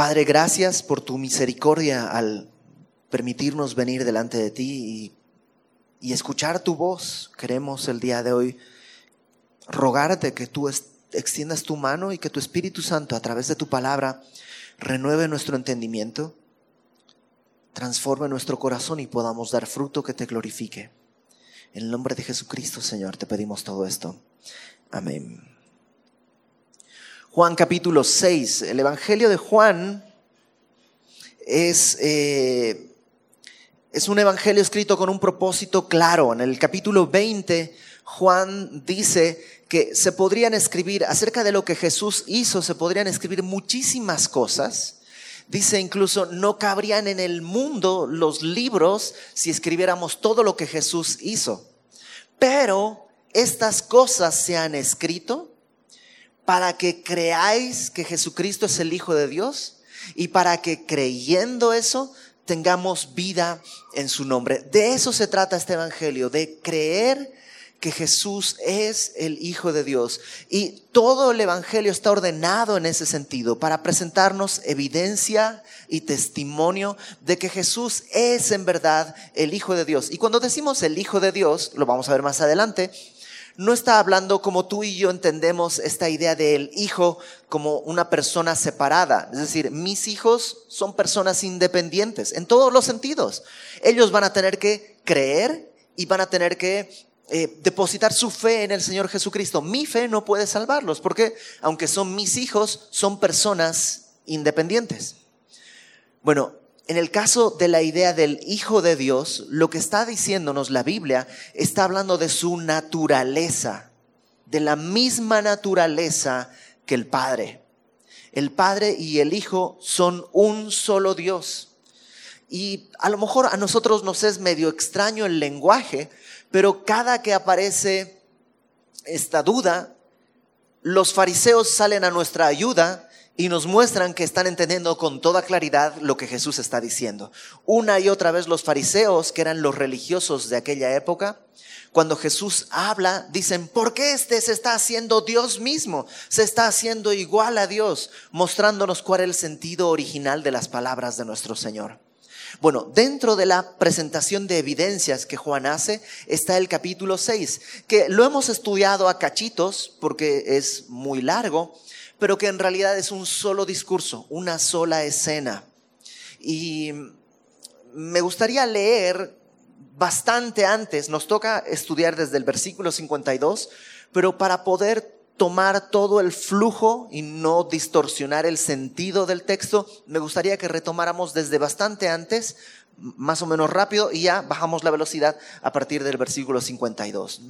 Padre, gracias por tu misericordia al permitirnos venir delante de ti y, escuchar tu voz. Queremos el día de hoy rogarte que tú extiendas tu mano y que tu Espíritu Santo a través de tu palabra renueve nuestro entendimiento, transforme nuestro corazón y podamos dar fruto que te glorifique. En el nombre de Jesucristo, Señor, te pedimos todo esto. Amén. Juan capítulo 6. El Evangelio de Juan es, eh, es un Evangelio escrito con un propósito claro. En el capítulo 20, Juan dice que se podrían escribir acerca de lo que Jesús hizo, se podrían escribir muchísimas cosas. Dice incluso, no cabrían en el mundo los libros si escribiéramos todo lo que Jesús hizo. Pero estas cosas se han escrito para que creáis que Jesucristo es el Hijo de Dios y para que creyendo eso tengamos vida en su nombre. De eso se trata este Evangelio, de creer que Jesús es el Hijo de Dios. Y todo el Evangelio está ordenado en ese sentido, para presentarnos evidencia y testimonio de que Jesús es en verdad el Hijo de Dios. Y cuando decimos el Hijo de Dios, lo vamos a ver más adelante, no está hablando como tú y yo entendemos esta idea del hijo como una persona separada. Es decir, mis hijos son personas independientes en todos los sentidos. Ellos van a tener que creer y van a tener que eh, depositar su fe en el Señor Jesucristo. Mi fe no puede salvarlos porque aunque son mis hijos, son personas independientes. Bueno, en el caso de la idea del Hijo de Dios, lo que está diciéndonos la Biblia está hablando de su naturaleza, de la misma naturaleza que el Padre. El Padre y el Hijo son un solo Dios. Y a lo mejor a nosotros nos es medio extraño el lenguaje, pero cada que aparece esta duda, los fariseos salen a nuestra ayuda y nos muestran que están entendiendo con toda claridad lo que Jesús está diciendo. Una y otra vez los fariseos, que eran los religiosos de aquella época, cuando Jesús habla, dicen, ¿por qué este se está haciendo Dios mismo? Se está haciendo igual a Dios, mostrándonos cuál es el sentido original de las palabras de nuestro Señor. Bueno, dentro de la presentación de evidencias que Juan hace está el capítulo 6, que lo hemos estudiado a cachitos porque es muy largo, pero que en realidad es un solo discurso, una sola escena. Y me gustaría leer bastante antes, nos toca estudiar desde el versículo 52, pero para poder tomar todo el flujo y no distorsionar el sentido del texto, me gustaría que retomáramos desde bastante antes, más o menos rápido, y ya bajamos la velocidad a partir del versículo 52.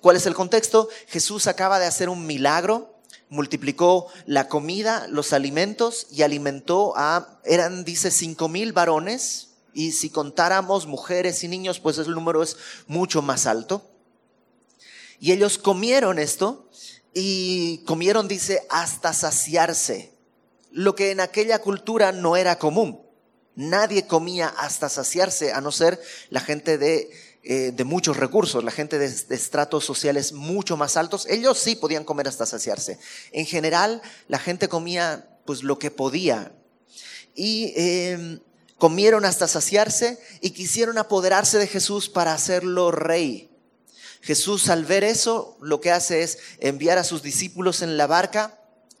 ¿Cuál es el contexto? Jesús acaba de hacer un milagro multiplicó la comida, los alimentos y alimentó a, eran, dice, cinco mil varones. Y si contáramos mujeres y niños, pues el número es mucho más alto. Y ellos comieron esto y comieron, dice, hasta saciarse, lo que en aquella cultura no era común. Nadie comía hasta saciarse, a no ser la gente de eh, de muchos recursos, la gente de, estratos sociales mucho más altos, ellos sí podían comer hasta saciarse. En general, la gente comía pues lo que podía. Y em, comieron hasta saciarse y quisieron apoderarse de Jesús para hacerlo rey. Jesús al ver eso, lo que hace es enviar a sus discípulos en la barca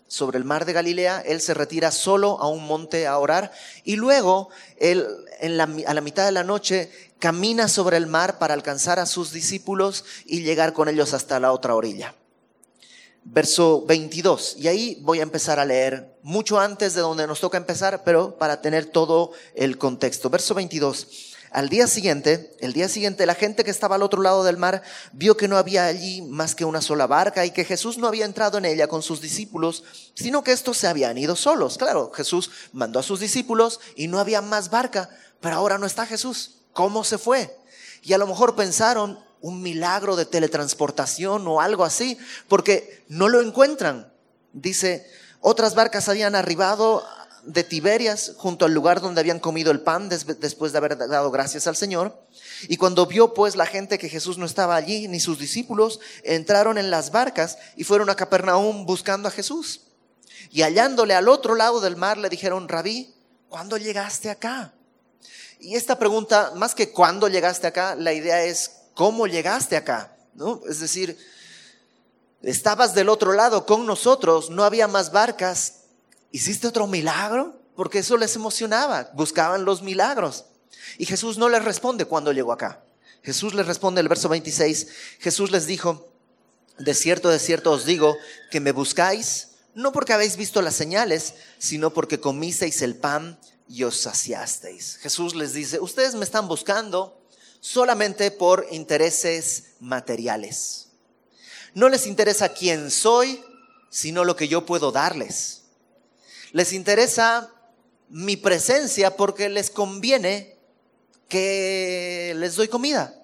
sobre el mar de Galilea, él se retira solo a un monte a orar y luego él a la mitad de la noche camina sobre el mar para alcanzar a sus discípulos y llegar con ellos hasta la otra orilla. Verso 22. Y ahí voy a empezar a leer mucho antes de donde nos toca empezar, pero para tener todo el contexto. Verso 22. Al día siguiente, el día siguiente, la gente que estaba al otro lado del mar vio que no había allí más que una sola barca y que Jesús no había entrado en ella con sus discípulos, sino que estos se habían ido solos. Claro, Jesús mandó a sus discípulos y no había más barca, pero ahora no está Jesús. ¿Cómo se fue? Y a lo mejor pensaron un milagro de teletransportación o algo así, porque no lo encuentran. Dice, otras barcas habían arribado de Tiberias junto al lugar donde habían comido el pan después de haber dado gracias al Señor. Y cuando vio pues la gente que Jesús no estaba allí, ni sus discípulos, entraron en las barcas y fueron a Capernaum buscando a Jesús. Y hallándole al otro lado del mar le dijeron, rabí, ¿cuándo llegaste acá? Y esta pregunta, más que cuándo llegaste acá, la idea es cómo llegaste acá, ¿no? Es decir, estabas del otro lado con nosotros, no había más barcas, ¿hiciste otro milagro? Porque eso les emocionaba, buscaban los milagros. Y Jesús no les responde cuando llegó acá. Jesús les responde el verso 26, Jesús les dijo, de cierto, de cierto os digo, que me buscáis, no porque habéis visto las señales, sino porque comisteis el pan y os saciasteis. Jesús les dice, ustedes me están buscando solamente por intereses materiales. No les interesa quién soy, sino lo que yo puedo darles. Les interesa mi presencia porque les conviene que les doy comida.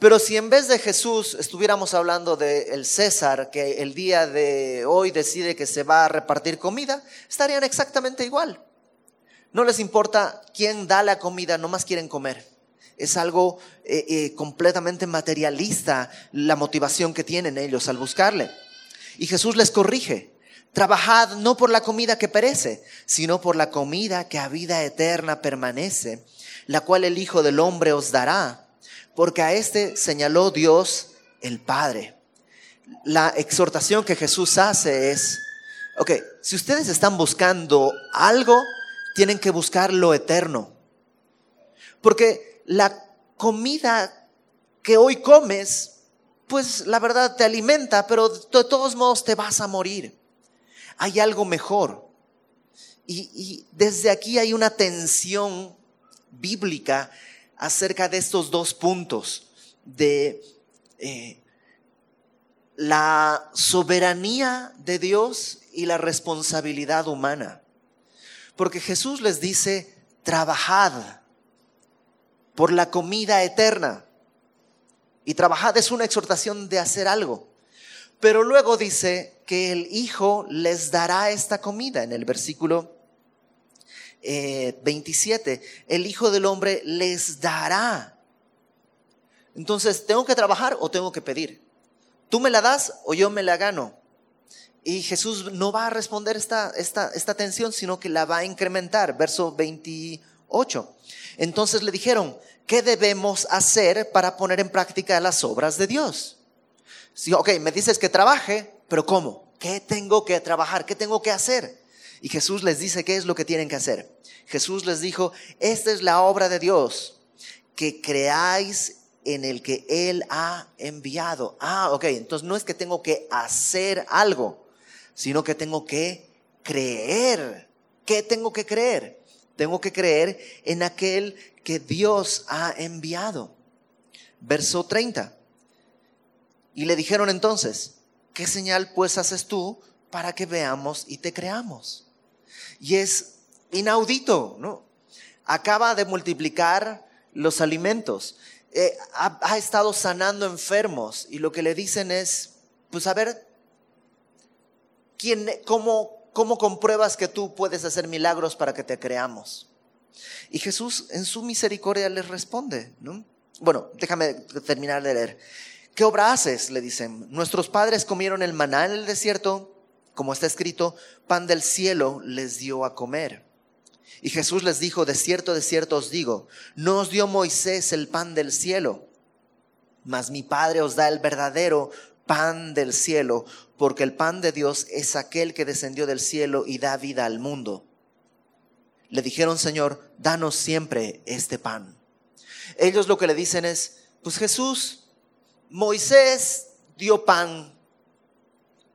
Pero si en vez de Jesús estuviéramos hablando de el César, que el día de hoy decide que se va a repartir comida, estarían exactamente igual. No les importa quién da la comida, nomás quieren comer. Es algo eh, eh, completamente materialista la motivación que tienen ellos al buscarle. Y Jesús les corrige. Trabajad no por la comida que perece, sino por la comida que a vida eterna permanece, la cual el Hijo del Hombre os dará, porque a este señaló Dios el Padre. La exhortación que Jesús hace es, ok, si ustedes están buscando algo, tienen que buscar lo eterno. Porque la comida que hoy comes, pues la verdad te alimenta, pero de todos modos te vas a morir. Hay algo mejor. Y, desde aquí hay una tensión bíblica acerca de estos dos puntos, de eh, la soberanía de Dios y la responsabilidad humana. Porque Jesús les dice, trabajad por la comida eterna. Y trabajad es una exhortación de hacer algo. Pero luego dice que el Hijo les dará esta comida en el versículo 27. Eh, el Hijo del Hombre les dará. Entonces, ¿tengo que trabajar o tengo que pedir? ¿Tú me la das o yo me la gano? Y Jesús no va a responder esta, esta, esta tensión, sino que la va a incrementar. Verso 28. Entonces le dijeron, ¿qué debemos hacer para poner en práctica las obras de Dios? Sí, ok, me dices que trabaje, pero ¿cómo? ¿Qué tengo que trabajar? ¿Qué tengo que hacer? Y Jesús les dice qué es lo que tienen que hacer. Jesús les dijo, esta es la obra de Dios, que creáis en el que Él ha enviado. Ah, ok, entonces no es que tengo que hacer algo, sino que tengo que creer. ¿Qué tengo que creer? Tengo que creer en aquel que Dios ha enviado. Verso 30. Y le dijeron entonces, ¿qué señal pues haces tú para que veamos y te creamos? Y es inaudito, ¿no? Acaba de multiplicar los alimentos. Eh, ha, estado sanando enfermos y lo que le dicen es, pues a ver, cómo, ¿cómo compruebas que tú puedes hacer milagros para que te creamos? Y Jesús en su misericordia les responde, ¿no? Bueno, déjame terminar de leer. ¿Qué obra haces? Le dicen. Nuestros padres comieron el maná en el desierto, como está escrito, pan del cielo les dio a comer. Y Jesús les dijo, de cierto, de cierto os digo, no os dio Moisés el pan del cielo, mas mi Padre os da el verdadero pan del cielo, porque el pan de Dios es aquel que descendió del cielo y da vida al mundo. Le dijeron, Señor, danos siempre este pan. Ellos lo que le dicen es, pues Jesús, Moisés dio pan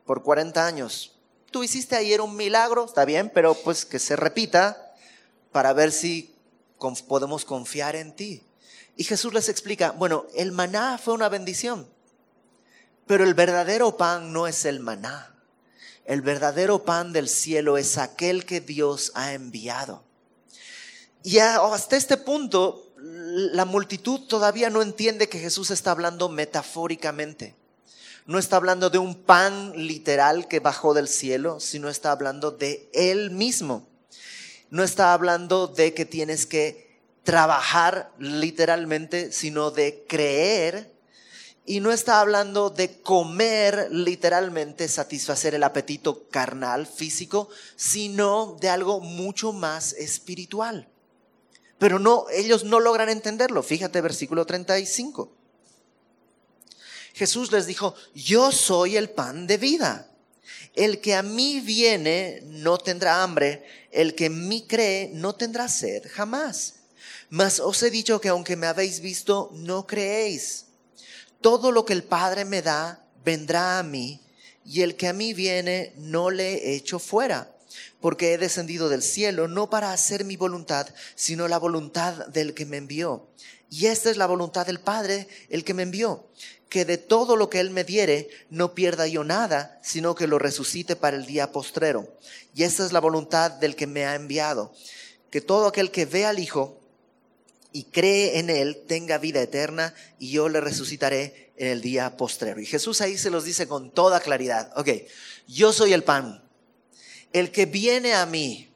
por 40 años. Tú hiciste ayer un milagro, está bien, pero pues que se repita para ver si podemos confiar en ti. Y Jesús les explica, bueno, el maná fue una bendición. Pero el verdadero pan no es el maná. El verdadero pan del cielo es aquel que Dios ha enviado. Y hasta este punto, la multitud todavía no entiende que Jesús está hablando metafóricamente. No está hablando de un pan literal que bajó del cielo, sino está hablando de Él mismo. No está hablando de que tienes que trabajar literalmente, sino de creer Y no está hablando de comer literalmente, satisfacer el apetito carnal, físico, sino de algo mucho más espiritual. Pero no, ellos no logran entenderlo. Fíjate versículo 35. Jesús les dijo, yo soy el pan de vida. El que a mí viene no tendrá hambre, el que en mí cree no tendrá sed jamás. Mas os he dicho que aunque me habéis visto, no creéis. Todo lo que el Padre me da, vendrá a mí, y el que a mí viene, no le echo fuera, porque he descendido del cielo no para hacer mi voluntad, sino la voluntad del que me envió. Y esta es la voluntad del Padre, el que me envió, que de todo lo que Él me diere no pierda yo nada, sino que lo resucite para el día postrero. Y esta es la voluntad del que me ha enviado, que todo aquel que ve al Hijo y cree en Él tenga vida eterna y yo le resucitaré en el día postrero. Y Jesús ahí se los dice con toda claridad, ok, yo soy el pan, el que viene a mí,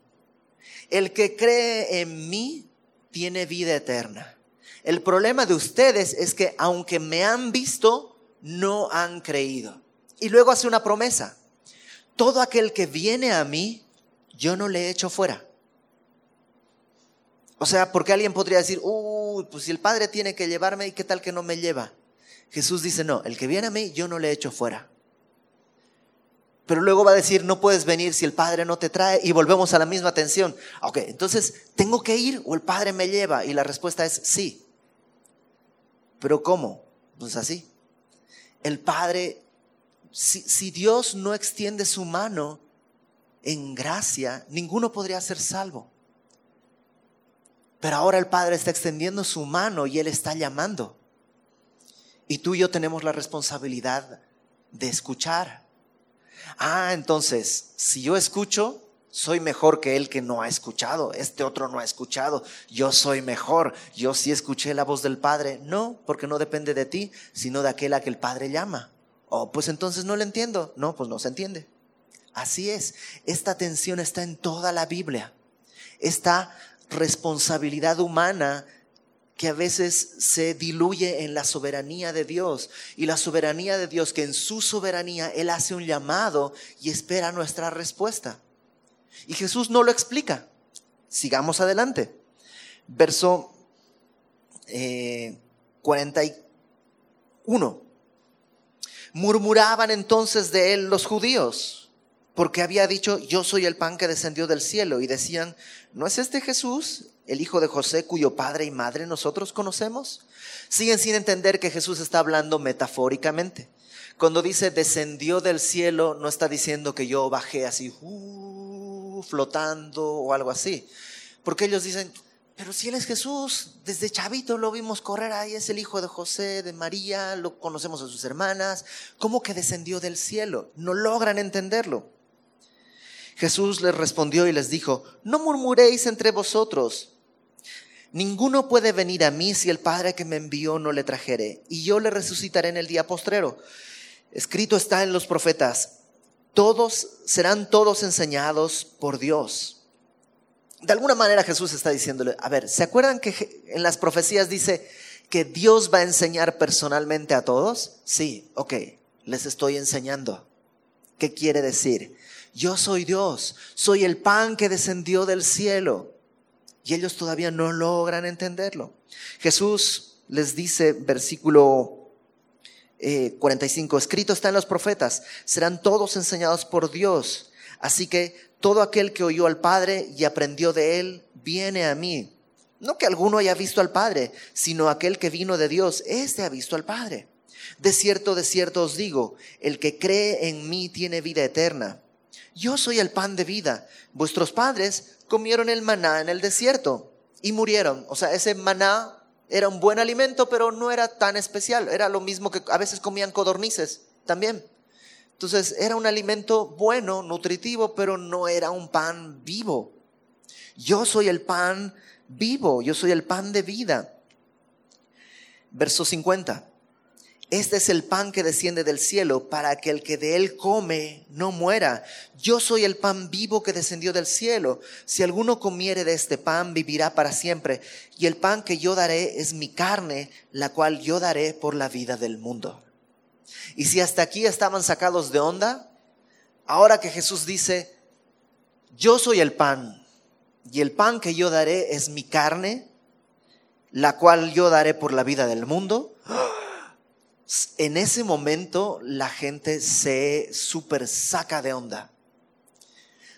el que cree en mí, tiene vida eterna. El problema de ustedes es que aunque me han visto, no han creído. Y luego hace una promesa. Todo aquel que viene a mí, yo no le echo fuera. O sea, porque alguien podría decir, uy, pues si el Padre tiene que llevarme, ¿y qué tal que no me lleva? Jesús dice, no, el que viene a mí, yo no le echo fuera. Pero luego va a decir, no puedes venir si el Padre no te trae y volvemos a la misma tensión. Ok, entonces, ¿tengo que ir o el Padre me lleva? Y la respuesta es sí. ¿Pero cómo? Pues así. El Padre, si, Dios no extiende su mano en gracia, ninguno podría ser salvo. Pero ahora el Padre está extendiendo su mano y Él está llamando. Y tú y yo tenemos la responsabilidad de escuchar. Ah, entonces, si yo escucho, soy mejor que el que no ha escuchado, este otro no ha escuchado, yo soy mejor, yo sí escuché la voz del Padre. No, porque no depende de ti, sino de aquel a que el Padre llama. Oh, pues entonces no le entiendo. No, pues no se entiende. Así es, esta tensión está en toda la Biblia. Esta responsabilidad humana que a veces se diluye en la soberanía de Dios. Y la soberanía de Dios, que en su soberanía Él hace un llamado y espera nuestra respuesta. Y Jesús no lo explica. Sigamos adelante. Verso 41. Eh, Murmuraban entonces de él los judíos, porque había dicho, yo soy el pan que descendió del cielo. Y decían, ¿no es este Jesús, el hijo de José, cuyo padre y madre nosotros conocemos? Siguen sin entender que Jesús está hablando metafóricamente. Cuando dice descendió del cielo, no está diciendo que yo bajé así, uh, flotando o algo así. Porque ellos dicen, pero si Él es Jesús, desde chavito lo vimos correr ahí, es el hijo de José, de María, lo conocemos a sus hermanas, ¿cómo que descendió del cielo? No logran entenderlo. Jesús les respondió y les dijo, no murmuréis entre vosotros. Ninguno puede venir a mí si el Padre que me envió no le trajere, y yo le resucitaré en el día postrero. Escrito está en los profetas, todos serán todos enseñados por Dios. De alguna manera Jesús está diciéndole, a ver, ¿se acuerdan que en las profecías dice que Dios va a enseñar personalmente a todos? Sí, ok, les estoy enseñando. ¿Qué quiere decir? Yo soy Dios, soy el pan que descendió del cielo. Y ellos todavía no logran entenderlo. Jesús les dice, versículo 45, eh, escrito está en los profetas, serán todos enseñados por Dios. Así que todo aquel que oyó al Padre y aprendió de él, viene a mí. No que alguno haya visto al Padre, sino aquel que vino de Dios, éste ha visto al Padre. De cierto, de cierto os digo, el que cree en mí tiene vida eterna. Yo soy el pan de vida. Vuestros padres comieron el maná en el desierto y murieron. O sea, ese maná era un buen alimento, pero no era tan especial. Era lo mismo que a veces comían codornices también. Entonces era un alimento bueno, nutritivo, pero no era un pan vivo. Yo soy el pan vivo, yo soy el pan de vida. Verso 50. Este es el pan que desciende del cielo para que el que de él come no muera. Yo soy el pan vivo que descendió del cielo. Si alguno comiere de este pan, vivirá para siempre. Y el pan que yo daré es mi carne, la cual yo daré por la vida del mundo. Y si hasta aquí estaban sacados de onda, ahora que Jesús dice, yo soy el pan, y el pan que yo daré es mi carne, la cual yo daré por la vida del mundo, en ese momento la gente se super saca de onda.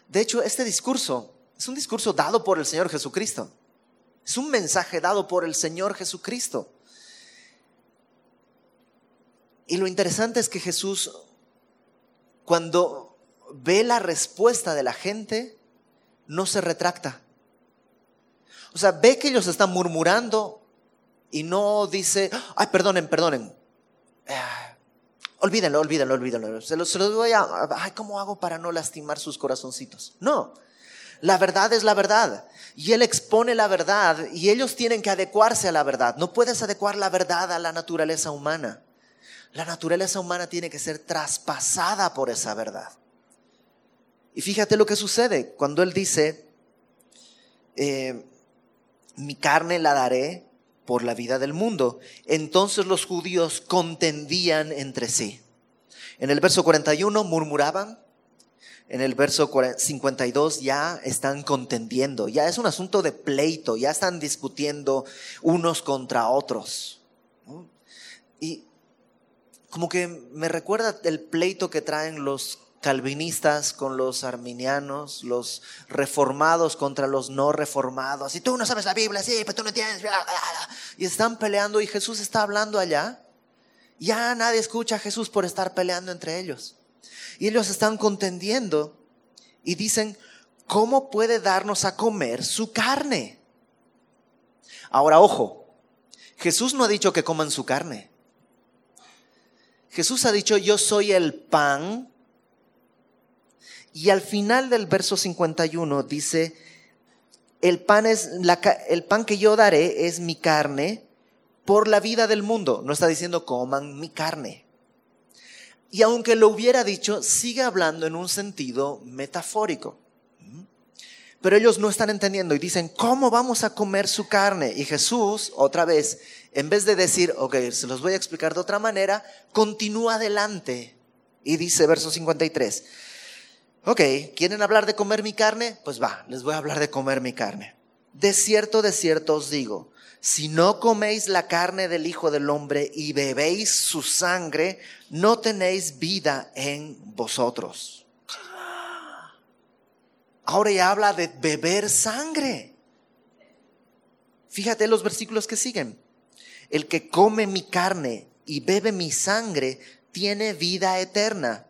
De hecho, este discurso es un discurso dado por el Señor Jesucristo. Es un mensaje dado por el Señor Jesucristo. Y lo interesante es que Jesús, cuando ve la respuesta de la gente, no se retracta. O sea, ve que ellos están murmurando y no dice, ay, perdonen, perdonen, olvídenlo, olvídenlo, olvídenlo. Se los, se los voy a... Ay, ¿cómo hago para no lastimar sus corazoncitos? No. La verdad es la verdad. Y Él expone la verdad y ellos tienen que adecuarse a la verdad. No puedes adecuar la verdad a la naturaleza humana. La naturaleza humana tiene que ser traspasada por esa verdad. Y fíjate lo que sucede cuando Él dice, eh, mi carne la daré por la vida del mundo. Entonces los judíos contendían entre sí. En el verso 41 murmuraban, en el verso 52 ya están contendiendo, ya es un asunto de pleito, ya están discutiendo unos contra otros. Y como que me recuerda el pleito que traen los calvinistas con los arminianos, los reformados contra los no reformados. Y tú no sabes la Biblia, sí, pero tú no entiendes. Y están peleando y Jesús está hablando allá. Ya nadie escucha a Jesús por estar peleando entre ellos. Y ellos están contendiendo y dicen, ¿cómo puede darnos a comer su carne? Ahora, ojo, Jesús no ha dicho que coman su carne. Jesús ha dicho, yo soy el pan y al final del verso 51 dice, el pan, es el pan que yo daré es mi carne por la vida del mundo. No está diciendo coman mi carne. Y aunque lo hubiera dicho, sigue hablando en un sentido metafórico. Pero ellos no están entendiendo y dicen, ¿cómo vamos a comer su carne? Y Jesús, otra vez, en vez de decir, ok, se los voy a explicar de otra manera, continúa adelante y dice, verso 53, Ok, ¿quieren hablar de comer mi carne? Pues va, les voy a hablar de comer mi carne. De cierto, de cierto os digo, si no coméis la carne del Hijo del Hombre y bebéis su sangre, no tenéis vida en vosotros. Ahora ya habla de beber sangre. Fíjate los versículos que siguen. El que come mi carne y bebe mi sangre tiene vida eterna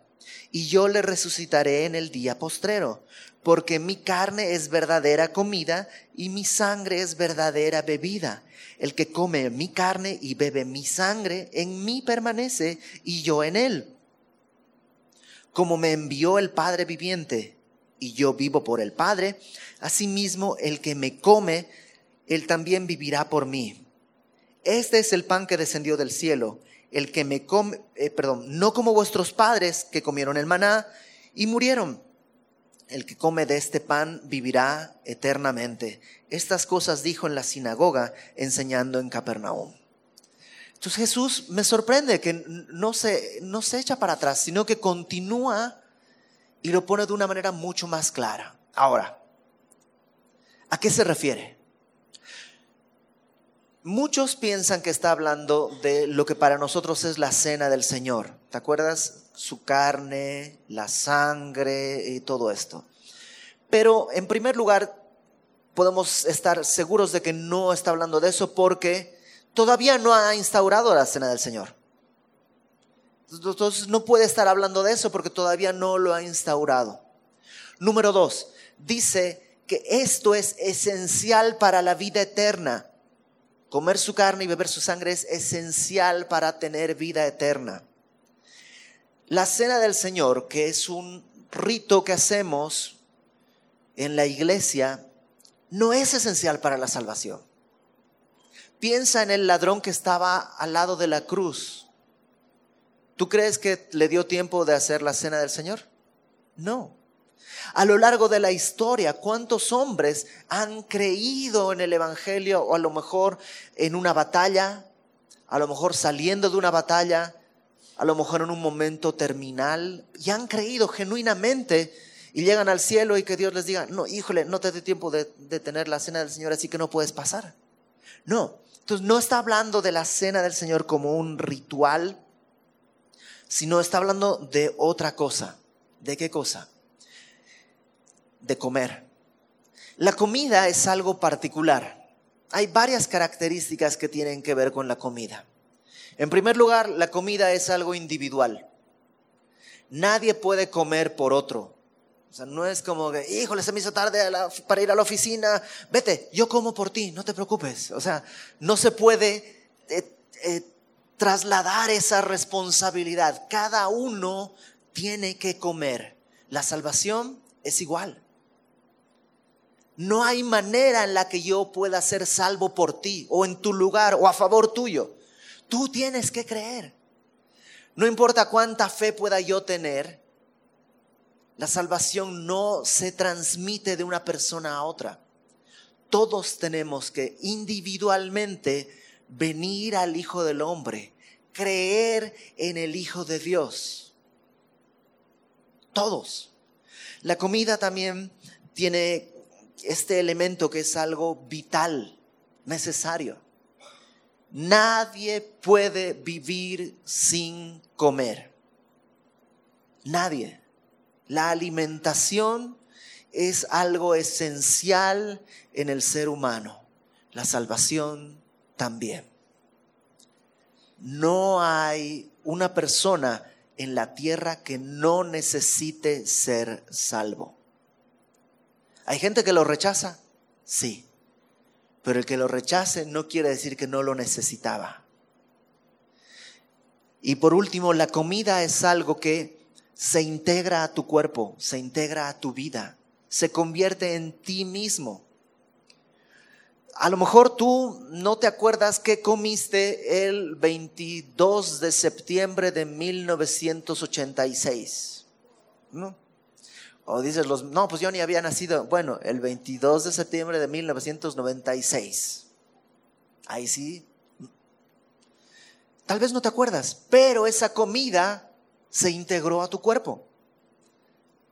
y yo le resucitaré en el día postrero, porque mi carne es verdadera comida y mi sangre es verdadera bebida. El que come mi carne y bebe mi sangre, en mí permanece y yo en él. Como me envió el Padre viviente y yo vivo por el Padre, asimismo el que me come, él también vivirá por mí. Este es el pan que descendió del cielo el que me come, eh, perdón, no como vuestros padres que comieron el maná y murieron. El que come de este pan vivirá eternamente. Estas cosas dijo en la sinagoga enseñando en Capernaum. Entonces Jesús me sorprende que no se, no se echa para atrás, sino que continúa y lo pone de una manera mucho más clara. Ahora, ¿a qué se refiere? Muchos piensan que está hablando de lo que para nosotros es la cena del Señor. ¿Te acuerdas? Su carne, la sangre y todo esto. Pero en primer lugar, podemos estar seguros de que no está hablando de eso porque todavía no ha instaurado la cena del Señor. Entonces no puede estar hablando de eso porque todavía no lo ha instaurado. Número dos, dice que esto es esencial para la vida eterna. Comer su carne y beber su sangre es esencial para tener vida eterna. La cena del Señor, que es un rito que hacemos en la iglesia, no es esencial para la salvación. Piensa en el ladrón que estaba al lado de la cruz ¿Tú crees que le dio tiempo de hacer la cena del Señor? No. A lo largo de la historia, ¿cuántos hombres han creído en el Evangelio o a lo mejor en una batalla, a lo mejor saliendo de una batalla, a lo mejor en un momento terminal, y han creído genuinamente y llegan al cielo y que Dios les diga, no, híjole, no te dé tiempo de, de tener la cena del Señor, así que no puedes pasar. No, entonces no está hablando de la cena del Señor como un ritual, sino está hablando de otra cosa. ¿De qué cosa? De comer. La comida es algo particular. Hay varias características que tienen que ver con la comida. En primer lugar, la comida es algo individual. Nadie puede comer por otro. O sea, no es como que, híjole, se me hizo tarde para ir a la oficina, vete, yo como por ti, no te preocupes. O sea, no se puede eh, eh, trasladar esa responsabilidad. Cada uno tiene que comer. La salvación es igual. No hay manera en la que yo pueda ser salvo por ti o en tu lugar o a favor tuyo. Tú tienes que creer. No importa cuánta fe pueda yo tener, la salvación no se transmite de una persona a otra. Todos tenemos que individualmente venir al Hijo del Hombre, creer en el Hijo de Dios. Todos. La comida también tiene este elemento que es algo vital, necesario. Nadie puede vivir sin comer. Nadie. La alimentación es algo esencial en el ser humano. La salvación también. No hay una persona en la tierra que no necesite ser salvo. ¿Hay gente que lo rechaza? Sí. Pero el que lo rechace no quiere decir que no lo necesitaba. Y por último, la comida es algo que se integra a tu cuerpo, se integra a tu vida, se convierte en ti mismo. A lo mejor tú no te acuerdas qué comiste el 22 de septiembre de 1986. ¿No? O dices, los, no, pues yo ni había nacido. Bueno, el 22 de septiembre de 1996. Ahí sí. Tal vez no te acuerdas, pero esa comida se integró a tu cuerpo.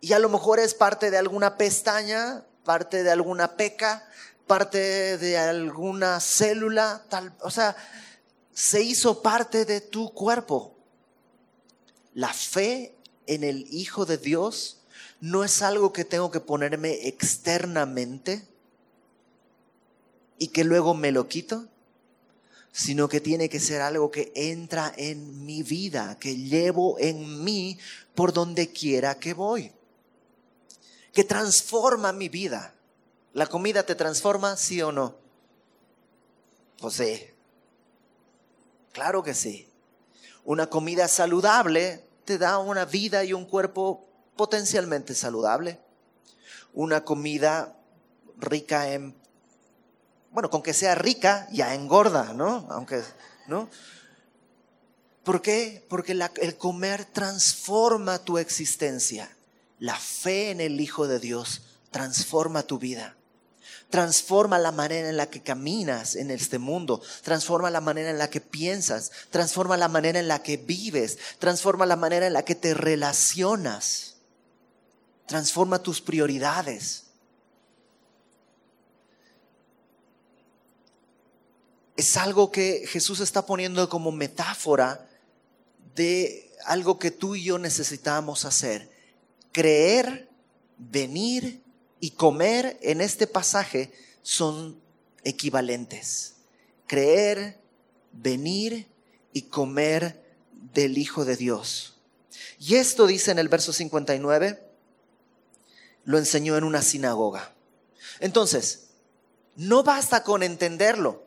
Y a lo mejor es parte de alguna pestaña, parte de alguna peca, parte de alguna célula, tal, o sea, se hizo parte de tu cuerpo. La fe en el Hijo de Dios no es algo que tengo que ponerme externamente y que luego me lo quito sino que tiene que ser algo que entra en mi vida, que llevo en mí por donde quiera que voy, que transforma mi vida. ¿La comida te transforma, sí o no? Pues sí. Claro que sí. Una comida saludable te da una vida y un cuerpo potencialmente saludable. Una comida rica en bueno, con que sea rica, ya engorda, ¿no? Aunque, ¿no? ¿Por qué? Porque el comer transforma tu existencia. La fe en el Hijo de Dios transforma tu vida. Transforma la manera en la que caminas en este mundo. Transforma la manera en la que piensas. Transforma la manera en la que vives. Transforma la manera en la que te relacionas. Transforma tus prioridades. es algo que Jesús está poniendo como metáfora de algo que tú y yo necesitamos hacer. Creer, venir y comer en este pasaje son equivalentes. Creer, venir y comer del Hijo de Dios. Y esto dice en el verso 59, lo enseñó en una sinagoga. Entonces, no basta con entenderlo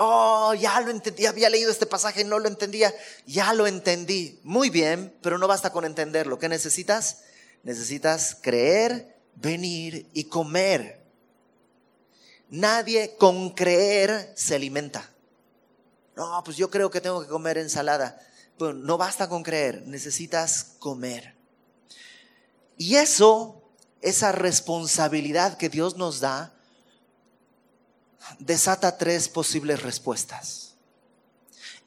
oh, ya lo entendí, había leído este pasaje, no lo entendía, ya lo entendí. Muy bien, pero no basta con entenderlo. ¿Qué necesitas? Necesitas creer, venir y comer. Nadie con creer se alimenta. No, pues yo creo que tengo que comer ensalada. Pero no basta con creer, necesitas comer. Y eso, esa responsabilidad que Dios nos da, desata tres posibles respuestas.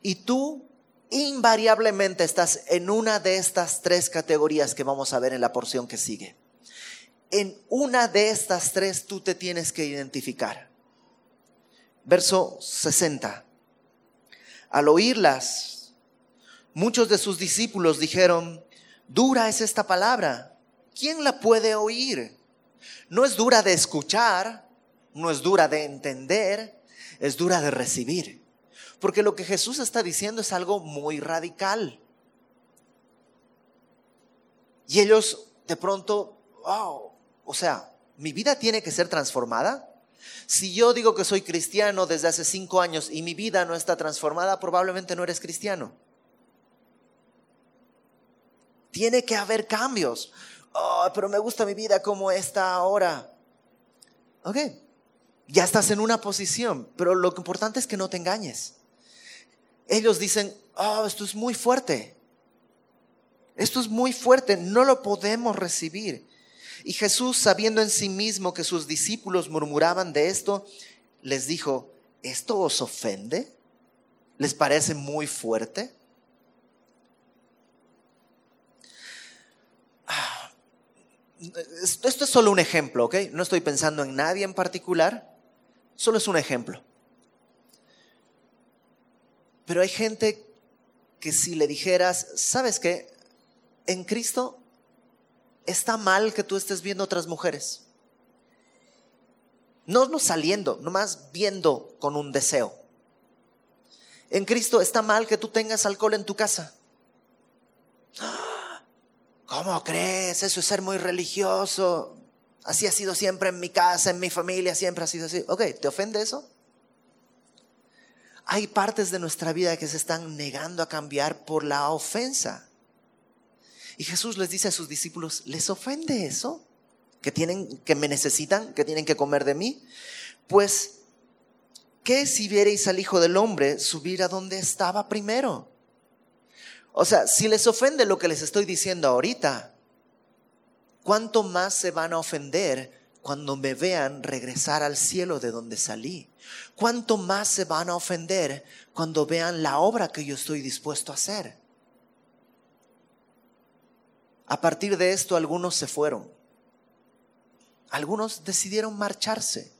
Y tú invariablemente estás en una de estas tres categorías que vamos a ver en la porción que sigue. En una de estas tres tú te tienes que identificar. Verso 60. Al oírlas, muchos de sus discípulos dijeron, dura es esta palabra, ¿quién la puede oír? No es dura de escuchar, no es dura de entender, es dura de recibir. Porque lo que Jesús está diciendo es algo muy radical. Y ellos de pronto, wow, o sea, mi vida tiene que ser transformada. Si yo digo que soy cristiano desde hace cinco años y mi vida no está transformada, probablemente no eres cristiano. Tiene que haber cambios. Oh, pero me gusta mi vida como está ahora. Ok, ya estás en una posición, pero lo importante es que no te engañes ellos dicen, oh, esto es muy fuerte. Esto es muy fuerte, no lo podemos recibir. Y Jesús, sabiendo en sí mismo que sus discípulos murmuraban de esto, les dijo, ¿esto os ofende? ¿Les parece muy fuerte? Esto es solo un ejemplo, ¿ok? No estoy pensando en nadie en particular, solo es un ejemplo. Pero hay gente que si le dijeras, ¿sabes qué? En Cristo está mal que tú estés viendo otras mujeres. No, no saliendo, nomás viendo con un deseo. En Cristo está mal que tú tengas alcohol en tu casa. ¿Cómo crees? Eso es ser muy religioso. Así ha sido siempre en mi casa, en mi familia, siempre ha sido así. Ok, ¿te ofende eso? hay partes de nuestra vida que se están negando a cambiar por la ofensa. Y Jesús les dice a sus discípulos, ¿les ofende eso? Que tienen, que me necesitan, que tienen que comer de mí. Pues, ¿qué si vierais al Hijo del Hombre subir a donde estaba primero? O sea, si les ofende lo que les estoy diciendo ahorita, ¿cuánto más se van a ofender cuando me vean regresar al cielo de donde salí? ¿Cuánto más se van a ofender cuando vean la obra que yo estoy dispuesto a hacer? A partir de esto algunos se fueron. Algunos decidieron marcharse.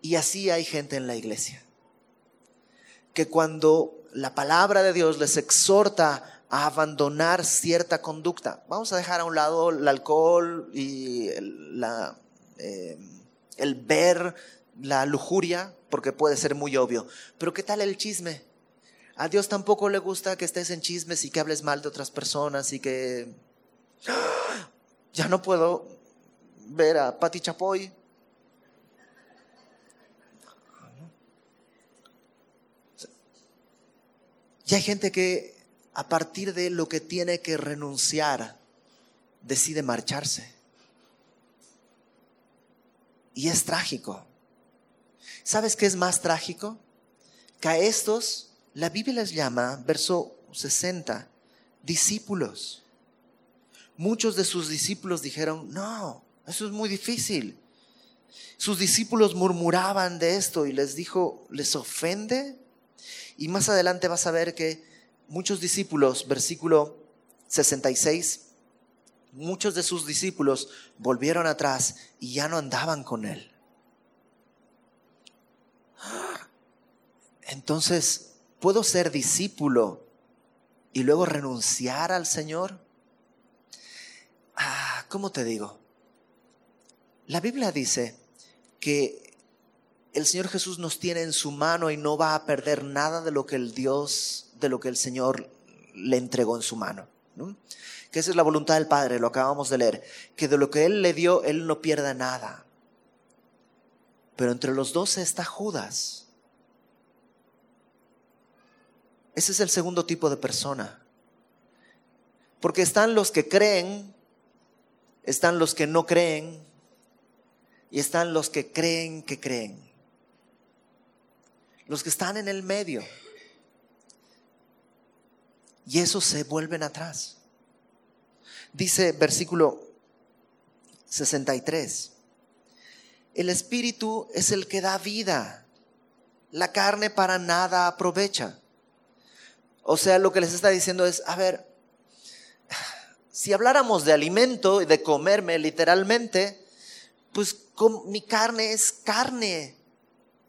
Y así hay gente en la iglesia que cuando la palabra de Dios les exhorta a abandonar cierta conducta. Vamos a dejar a un lado el alcohol y el, eh, el ver la lujuria, porque puede ser muy obvio. Pero ¿qué tal el chisme? A Dios tampoco le gusta que estés en chismes y que hables mal de otras personas y que... Ya no puedo ver a Pati Chapoy. Y hay gente que a partir de lo que tiene que renunciar, decide marcharse. Y es trágico. ¿Sabes qué es más trágico? Que a estos la Biblia les llama, verso 60, discípulos. Muchos de sus discípulos dijeron, no, eso es muy difícil. Sus discípulos murmuraban de esto y les dijo, ¿les ofende? Y más adelante vas a ver que muchos discípulos, versículo 66, muchos de sus discípulos volvieron atrás y ya no andaban con él. Entonces, ¿puedo ser discípulo y luego renunciar al Señor? Ah, ¿cómo te digo? La Biblia dice que el Señor Jesús nos tiene en su mano y no va a perder nada de lo que el Dios de lo que el Señor le entregó en su mano. Que esa es la voluntad del Padre, lo acabamos de leer. Que de lo que Él le dio, Él no pierda nada. Pero entre los doce está Judas. Ese es el segundo tipo de persona. Porque están los que creen, están los que no creen y están los que creen que creen. Los que están en el medio. y esos se vuelven atrás. Dice versículo 63, el espíritu es el que da vida, la carne para nada aprovecha. O sea, lo que les está diciendo es, a ver, si habláramos de alimento y de comerme literalmente, pues mi carne es carne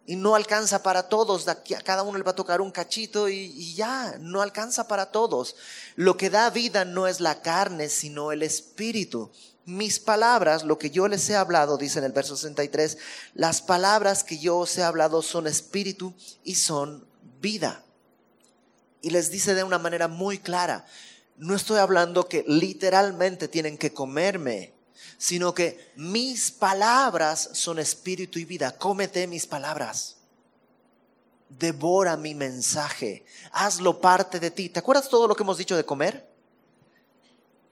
y no alcanza para todos. A cada uno le va a tocar un cachito y, y, ya, no alcanza para todos. Lo que da vida no es la carne, sino el espíritu. Mis palabras, lo que yo les he hablado, dice en el verso 63, las palabras que yo os he hablado son espíritu y son vida. Y les dice de una manera muy clara, no estoy hablando que literalmente tienen que comerme, sino que mis palabras son espíritu y vida. Cómete mis palabras. Devora mi mensaje. Hazlo parte de ti. ¿Te acuerdas todo lo que hemos dicho de comer?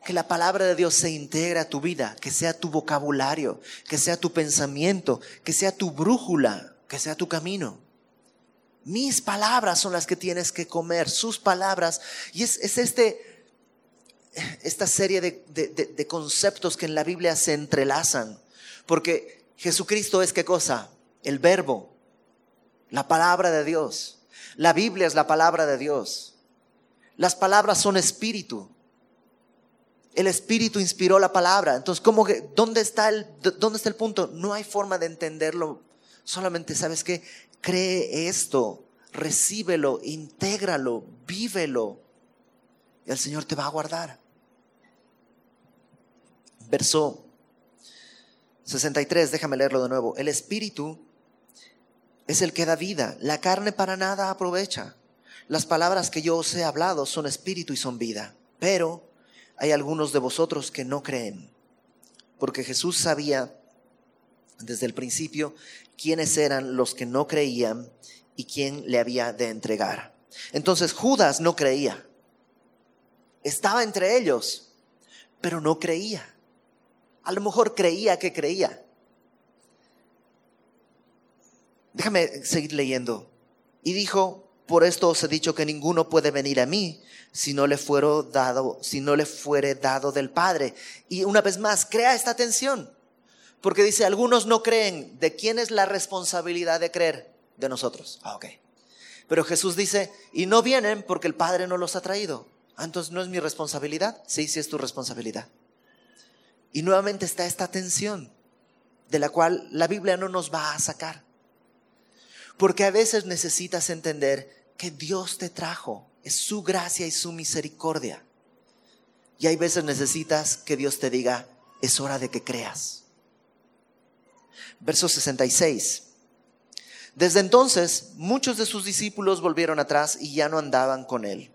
Que la palabra de Dios se integre a tu vida, que sea tu vocabulario, que sea tu pensamiento, que sea tu brújula, que sea tu camino. Mis palabras son las que tienes que comer, sus palabras. Y es, es este, esta serie de, conceptos que en la Biblia se entrelazan. Porque Jesucristo es qué cosa? El verbo, la palabra de Dios. La Biblia es la palabra de Dios. Las palabras son espíritu. El espíritu inspiró la palabra. Entonces, ¿cómo dónde, está el, ¿dónde está el punto? No hay forma de entenderlo. Solamente sabes que cree esto, recíbelo, intégralo, vívelo. El Señor te va a guardar verso 63, déjame leerlo de nuevo. El espíritu es el que da vida, la carne para nada aprovecha. Las palabras que yo os he hablado son espíritu y son vida, pero hay algunos de vosotros que no creen, porque Jesús sabía desde el principio quiénes eran los que no creían y quién le había de entregar. Entonces Judas no creía, estaba entre ellos, pero no creía. A lo mejor creía que creía. Déjame seguir leyendo. Y dijo, por esto os he dicho que ninguno puede venir a mí si no le fuere dado, si no le fuere dado del Padre. Y una vez más, crea esta atención. Porque dice, algunos no creen. ¿De quién es la responsabilidad de creer? De nosotros. Ah, ok. Pero Jesús dice, y no vienen porque el Padre no los ha traído. Ah, entonces no es mi responsabilidad. Sí, sí es tu responsabilidad. Y nuevamente está esta tensión de la cual la Biblia no nos va a sacar. Porque a veces necesitas entender que Dios te trajo, es su gracia y su misericordia. Y hay veces necesitas que Dios te diga, es hora de que creas. Verso 66. Desde entonces muchos de sus discípulos volvieron atrás y ya no andaban con él.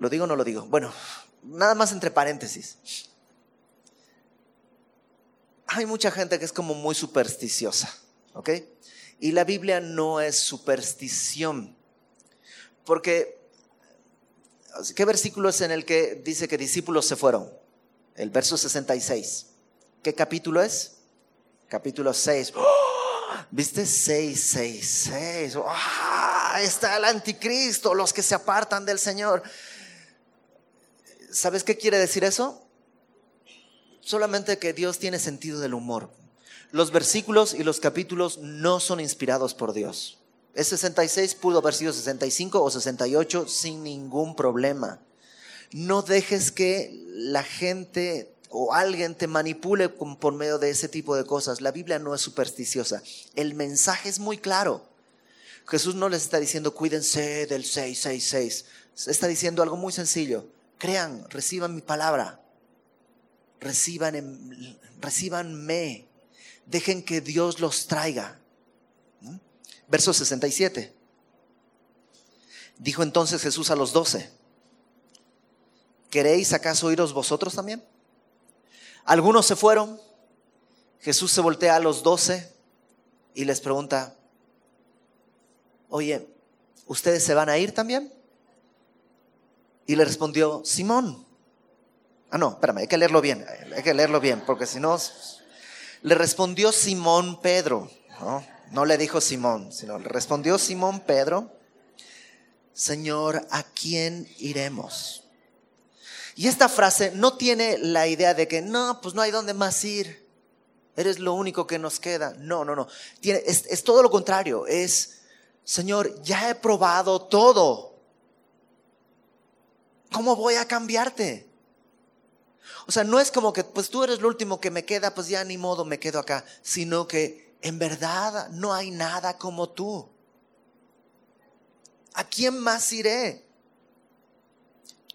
¿Lo digo o no lo digo? Bueno, nada más entre paréntesis. Hay mucha gente que es como muy supersticiosa, ¿ok? Y la Biblia no es superstición. Porque, ¿qué versículo es en el que dice que discípulos se fueron? El verso 66. ¿Qué capítulo es? Capítulo 6. ¿Viste? 6, 6, 6. está el anticristo, los que se apartan del Señor. ¿Sabes qué quiere decir eso? Solamente que Dios tiene sentido del humor. Los versículos y los capítulos no son inspirados por Dios. Es 66 pudo haber sido 65 o 68 sin ningún problema. No dejes que la gente o alguien te manipule por medio de ese tipo de cosas. La Biblia no es supersticiosa. El mensaje es muy claro. Jesús no les está diciendo cuídense del 666. Está diciendo algo muy sencillo crean, reciban mi palabra, reciban, recibanme, dejen que Dios los traiga. Verso 67. Dijo entonces Jesús a los doce, ¿queréis acaso iros vosotros también? Algunos se fueron, Jesús se voltea a los doce y les pregunta, oye, ¿ustedes se van a ir también? Y le respondió, Simón. Ah, no, espérame, hay que leerlo bien, hay que leerlo bien, porque si no, le respondió Simón Pedro, ¿no? no le dijo Simón, sino le respondió Simón Pedro, Señor, ¿a quién iremos? Y esta frase no tiene la idea de que, no, pues no hay dónde más ir. Eres lo único que nos queda. No, no, no. Es todo lo contrario. Es, Señor, ya he probado todo. ¿Cómo voy a cambiarte? O sea, no es como que, pues tú eres lo último que me queda, pues ya ni modo me quedo acá, sino que en verdad no hay nada como tú. ¿A quién más iré?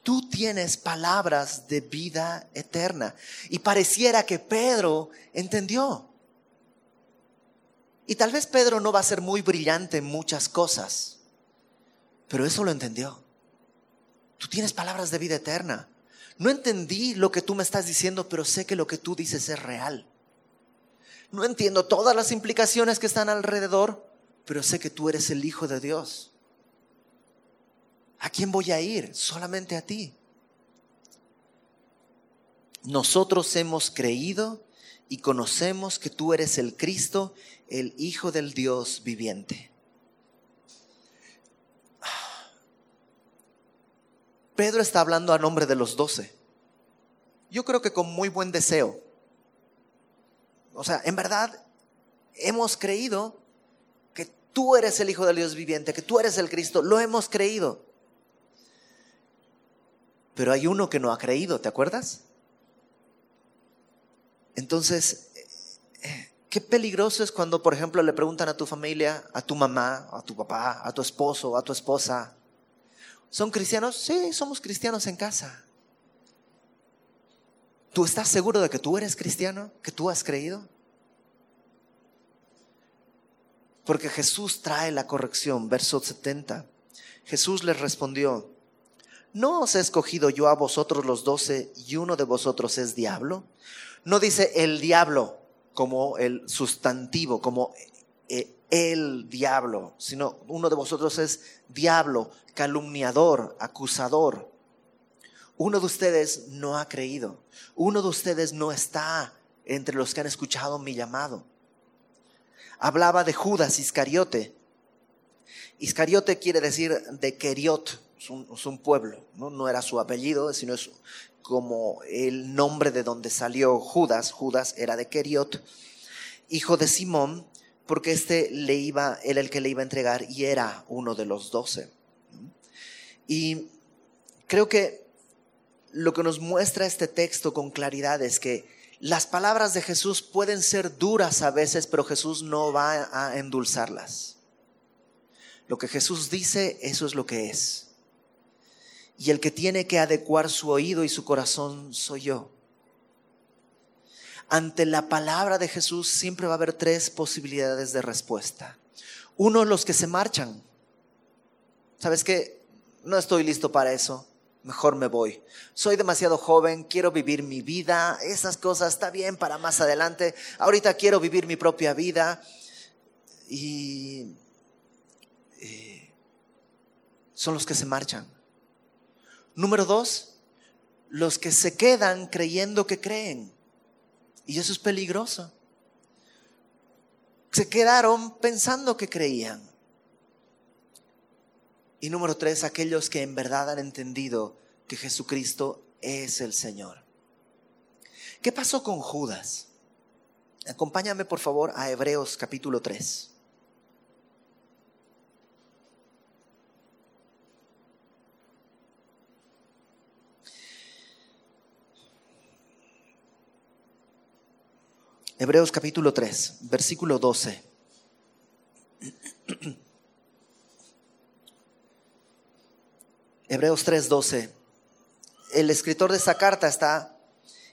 Tú tienes palabras de vida eterna. Y pareciera que Pedro entendió. Y tal vez Pedro no va a ser muy brillante en muchas cosas, pero eso lo entendió. Tú tienes palabras de vida eterna. No entendí lo que tú me estás diciendo, pero sé que lo que tú dices es real. No entiendo todas las implicaciones que están alrededor, pero sé que tú eres el Hijo de Dios. ¿A quién voy a ir? Solamente a ti. Nosotros hemos creído y conocemos que tú eres el Cristo, el Hijo del Dios viviente. Pedro está hablando a nombre de los doce. Yo creo que con muy buen deseo. O sea, en verdad hemos creído que tú eres el Hijo del Dios viviente, que tú eres el Cristo. Lo hemos creído. Pero hay uno que no ha creído, ¿te acuerdas? Entonces, qué peligroso es cuando, por ejemplo, le preguntan a tu familia, a tu mamá, a tu papá, a tu esposo, a tu esposa, ¿son cristianos? Sí, somos cristianos en casa. ¿Tú estás seguro de que tú eres cristiano? ¿Que tú has creído? Porque Jesús trae la corrección, verso 70. Jesús les respondió, ¿no os he escogido yo a vosotros los doce y uno de vosotros es diablo? No dice el diablo como el sustantivo, como eh, el diablo, sino uno de vosotros es diablo, calumniador, acusador. Uno de ustedes no ha creído. Uno de ustedes no está entre los que han escuchado mi llamado. Hablaba de Judas Iscariote. Iscariote quiere decir de Keriot, es un, pueblo, ¿no? era su apellido, sino es como el nombre de donde salió Judas. Judas era de Keriot, hijo de Simón, porque este le iba, era el que le iba a entregar y era uno de los doce. Y creo que lo que nos muestra este texto con claridad es que las palabras de Jesús pueden ser duras a veces, pero Jesús no va a endulzarlas. Lo que Jesús dice, eso es lo que es. Y el que tiene que adecuar su oído y su corazón soy yo. Ante la palabra de Jesús siempre va a haber tres posibilidades de respuesta. Uno, los que se marchan. ¿Sabes qué? No estoy listo para eso. Mejor me voy. Soy demasiado joven, quiero vivir mi vida. Esas cosas está bien para más adelante. Ahorita quiero vivir mi propia vida. Y eh, son los que se marchan. Número dos, los que se quedan creyendo que creen. Y eso es peligroso. Se quedaron pensando que creían. Y número tres, aquellos que en verdad han entendido que Jesucristo es el Señor. ¿Qué pasó con Judas? Acompáñame por favor a Hebreos capítulo 3. Hebreos capítulo 3, versículo 12. Hebreos 3, 12. El escritor de esta carta está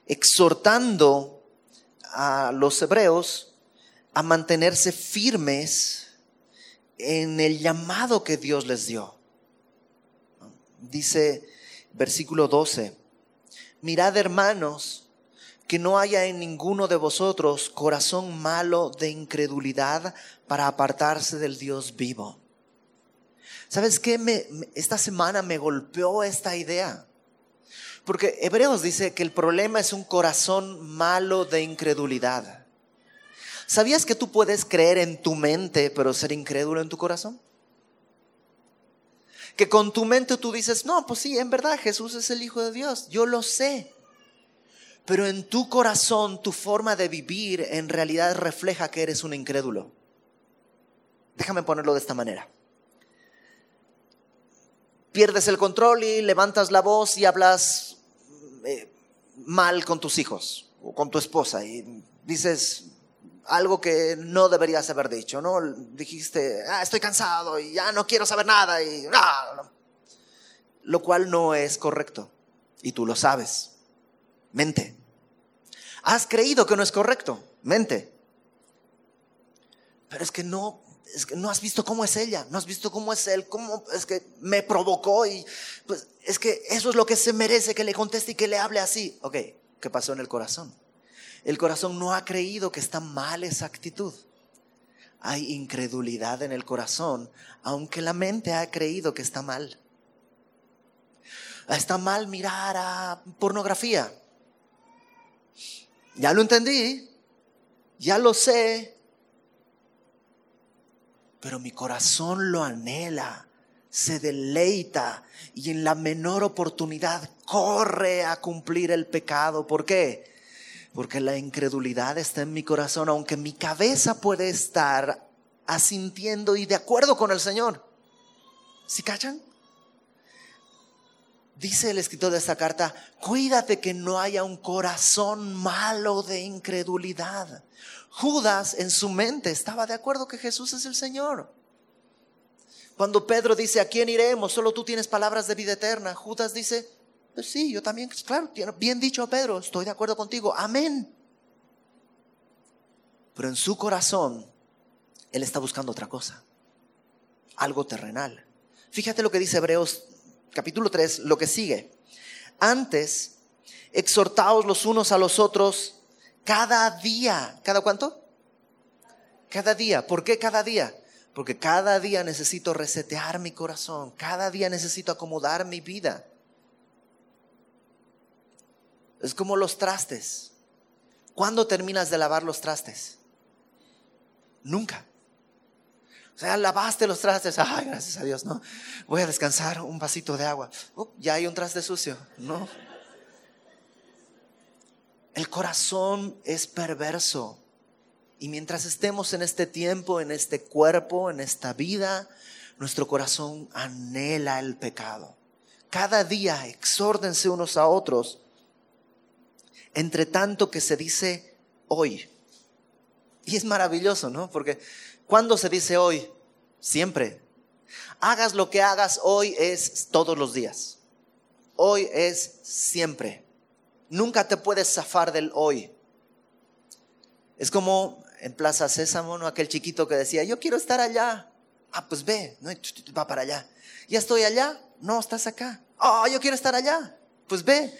exhortando a los hebreos a mantenerse firmes en el llamado que Dios les dio. Dice versículo 12, mirad hermanos, que no haya en ninguno de vosotros corazón malo de incredulidad para apartarse del Dios vivo. ¿Sabes qué? Esta semana me golpeó esta idea. Porque Hebreos dice que el problema es un corazón malo de incredulidad. ¿Sabías que tú puedes creer en tu mente pero ser incrédulo en tu corazón? Que con tu mente tú dices, no, pues sí, en verdad Jesús es el Hijo de Dios, yo lo sé. Pero en tu corazón, tu forma de vivir en realidad refleja que eres un incrédulo. Déjame ponerlo de esta manera. Pierdes el control y levantas la voz y hablas eh, mal con tus hijos o con tu esposa y dices algo que no deberías haber dicho, ¿no? Dijiste, ah, estoy cansado y ya no quiero saber nada y ah, lo cual no es correcto y tú lo sabes. Mente. Has creído que no es correcto, mente. Pero es que no es que no has visto cómo es ella, no has visto cómo es él, cómo es que me provocó y pues es que eso es lo que se merece que le conteste y que le hable así. Ok, ¿qué pasó en el corazón? El corazón no ha creído que está mal esa actitud. Hay incredulidad en el corazón, aunque la mente ha creído que está mal. Está mal mirar a pornografía. Ya lo entendí, ya lo sé, pero mi corazón lo anhela, se deleita y en la menor oportunidad corre a cumplir el pecado. ¿Por qué? Porque la incredulidad está en mi corazón, aunque mi cabeza puede estar asintiendo y de acuerdo con el Señor. ¿Sí cachan? Dice el escritor de esta carta, cuídate que no haya un corazón malo de incredulidad. Judas en su mente estaba de acuerdo que Jesús es el Señor. Cuando Pedro dice, ¿a quién iremos? Solo tú tienes palabras de vida eterna. Judas dice, pues sí, yo también, claro, bien dicho Pedro, estoy de acuerdo contigo, amén. Pero en su corazón, él está buscando otra cosa, algo terrenal. Fíjate lo que dice Hebreos capítulo 3, lo que sigue. Antes, exhortaos los unos a los otros cada día. ¿Cada cuánto? Cada día. ¿Por qué cada día? Porque cada día necesito resetear mi corazón, cada día necesito acomodar mi vida. Es como los trastes. ¿Cuándo terminas de lavar los trastes? Nunca. O sea, lavaste los trastes, ay, gracias a Dios, no. Voy a descansar un vasito de agua. ya hay un traste sucio, no. El corazón es perverso. Y mientras estemos en este tiempo, en este cuerpo, en esta vida, nuestro corazón anhela el pecado. Cada día exórdense unos a otros entre tanto que se dice hoy. Y es maravilloso, ¿no? Porque cuando se dice hoy? Siempre. Hagas lo que hagas hoy es todos los días. Hoy es siempre. Nunca te puedes zafar del hoy. Es como en Plaza Sésamo, ¿no? aquel chiquito que decía, yo quiero estar allá. Ah, pues ve, va para allá. Ya estoy allá. No, estás acá. Ah, yo quiero estar allá. Pues ve,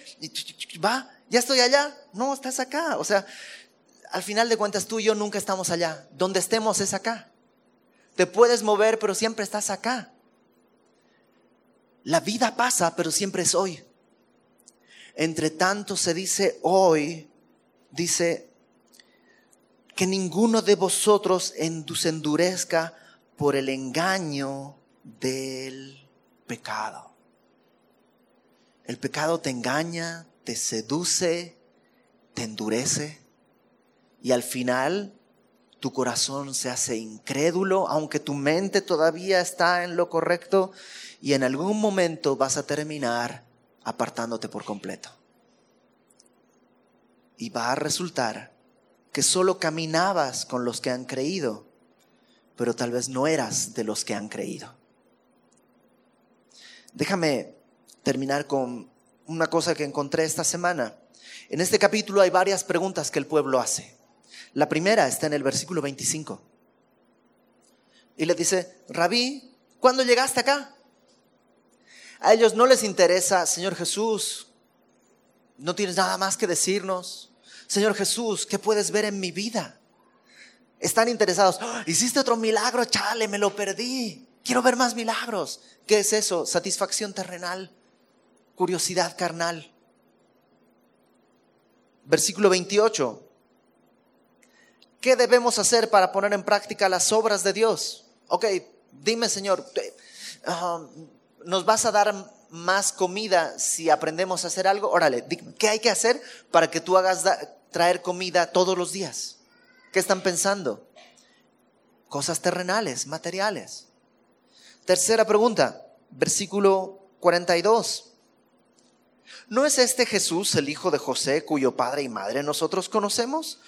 va ya estoy allá. No, estás acá. O sea, al final de cuentas tú y yo nunca estamos allá. Donde estemos es acá. Te puedes mover, pero siempre estás acá. La vida pasa, pero siempre es hoy. Entre tanto se dice hoy, dice que ninguno de vosotros se endurezca por el engaño del pecado. El pecado te engaña, te seduce, te endurece y al final tu corazón se hace incrédulo, aunque tu mente todavía está en lo correcto y en algún momento vas a terminar apartándote por completo. Y va a resultar que solo caminabas con los que han creído, pero tal vez no eras de los que han creído. Déjame terminar con una cosa que encontré esta semana. En este capítulo hay varias preguntas que el pueblo hace. La primera está en el versículo 25. Y le dice, Rabí, ¿cuándo llegaste acá? A ellos no les interesa, Señor Jesús, no tienes nada más que decirnos. Señor Jesús, ¿qué puedes ver en mi vida? Están interesados, ¡Ah! hiciste otro milagro, chale, me lo perdí. Quiero ver más milagros. ¿Qué es eso? Satisfacción terrenal curiosidad carnal. Versículo 28. ¿Qué debemos hacer para poner en práctica las obras de Dios? Ok, dime Señor, um, ¿nos vas a dar más comida si aprendemos a hacer algo? Órale, ¿qué hay que hacer para que tú hagas traer comida todos los días? ¿Qué están pensando? Cosas terrenales, materiales. Tercera pregunta, versículo 42. ¿No es este Jesús el hijo de José cuyo padre y madre nosotros conocemos?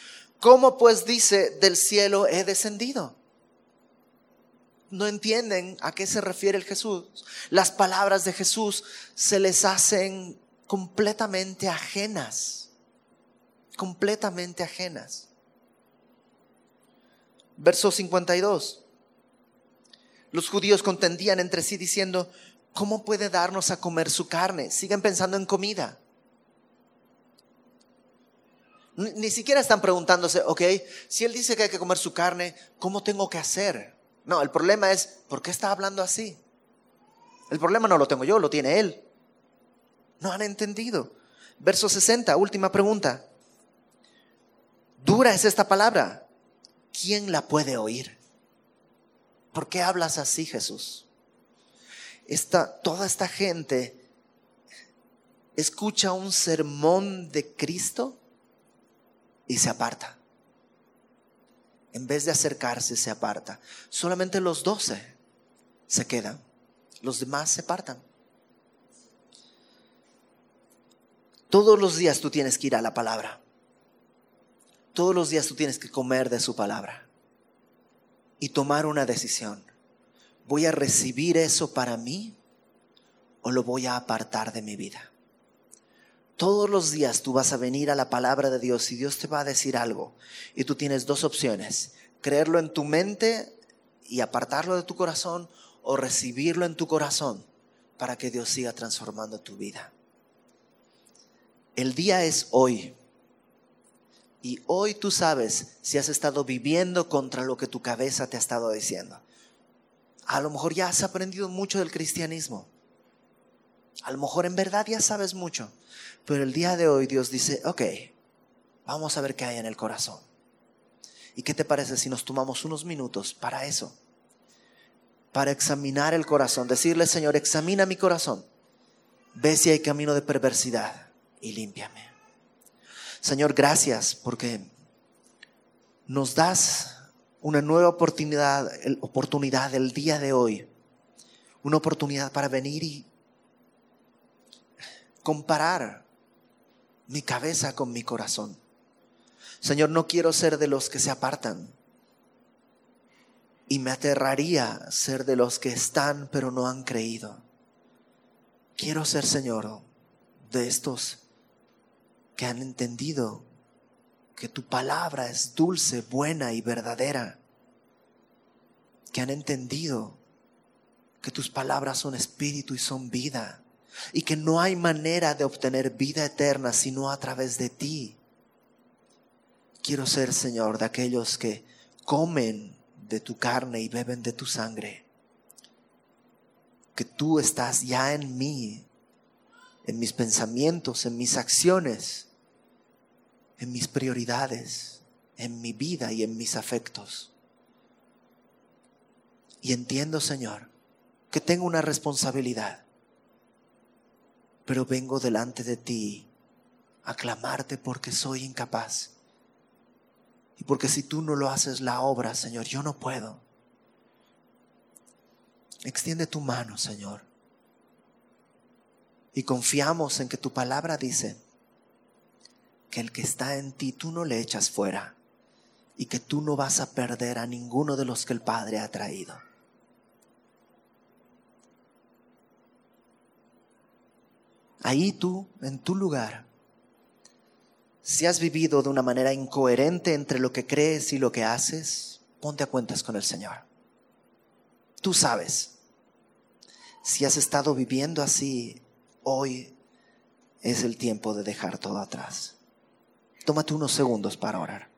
¿Cómo pues dice, del cielo he descendido? No entienden a qué se refiere el Jesús. Las palabras de Jesús se les hacen completamente ajenas, completamente ajenas. Verso 52. Los judíos contendían entre sí diciendo, ¿cómo puede darnos a comer su carne? Siguen pensando en comida. Ni siquiera están preguntándose, ok, si él dice que hay que comer su carne, ¿cómo tengo que hacer? No, el problema es, ¿por qué está hablando así? El problema no lo tengo yo, lo tiene él. No han entendido. Verso 60, última pregunta. Dura es esta palabra. ¿Quién la puede oír? ¿Por qué hablas así, Jesús? Esta, toda esta gente escucha un sermón de Cristo y se aparta. En vez de acercarse, se aparta. Solamente los doce se quedan. Los demás se apartan. Todos los días tú tienes que ir a la palabra. Todos los días tú tienes que comer de su palabra y tomar una decisión. ¿Voy a recibir eso para mí o lo voy a apartar de mi vida? Todos los días tú vas a venir a la palabra de Dios y Dios te va a decir algo. Y tú tienes dos opciones. Creerlo en tu mente y apartarlo de tu corazón o recibirlo en tu corazón para que Dios siga transformando tu vida. El día es hoy. Y hoy tú sabes si has estado viviendo contra lo que tu cabeza te ha estado diciendo. A lo mejor ya has aprendido mucho del cristianismo. A lo mejor en verdad ya sabes mucho. Pero el día de hoy Dios dice, ok, vamos a ver qué hay en el corazón. ¿Y qué te parece si nos tomamos unos minutos para eso? Para examinar el corazón, decirle, Señor, examina mi corazón, ve si hay camino de perversidad y límpiame. Señor, gracias porque nos das una nueva oportunidad, oportunidad el día de hoy, una oportunidad para venir y comparar mi cabeza con mi corazón. Señor, no quiero ser de los que se apartan. Y me aterraría ser de los que están pero no han creído. Quiero ser, Señor, de estos que han entendido que tu palabra es dulce, buena y verdadera. Que han entendido que tus palabras son espíritu y son vida y que no hay manera de obtener vida eterna sino a través de ti. Quiero ser, Señor, de aquellos que comen de tu carne y beben de tu sangre. Que tú estás ya en mí, en mis pensamientos, en mis acciones, en mis prioridades, en mi vida y en mis afectos. Y entiendo, Señor, que tengo una responsabilidad pero vengo delante de ti a clamarte porque soy incapaz. Y porque si tú no lo haces la obra, Señor, yo no puedo. Extiende tu mano, Señor. Y confiamos en que tu palabra dice que el que está en ti tú no le echas fuera y que tú no vas a perder a ninguno de los que el Padre ha traído. Ahí tú, en tu lugar, si has vivido de una manera incoherente entre lo que crees y lo que haces, ponte a cuentas con el Señor. Tú sabes, si has estado viviendo así, hoy es el tiempo de dejar todo atrás. Tómate unos segundos para orar.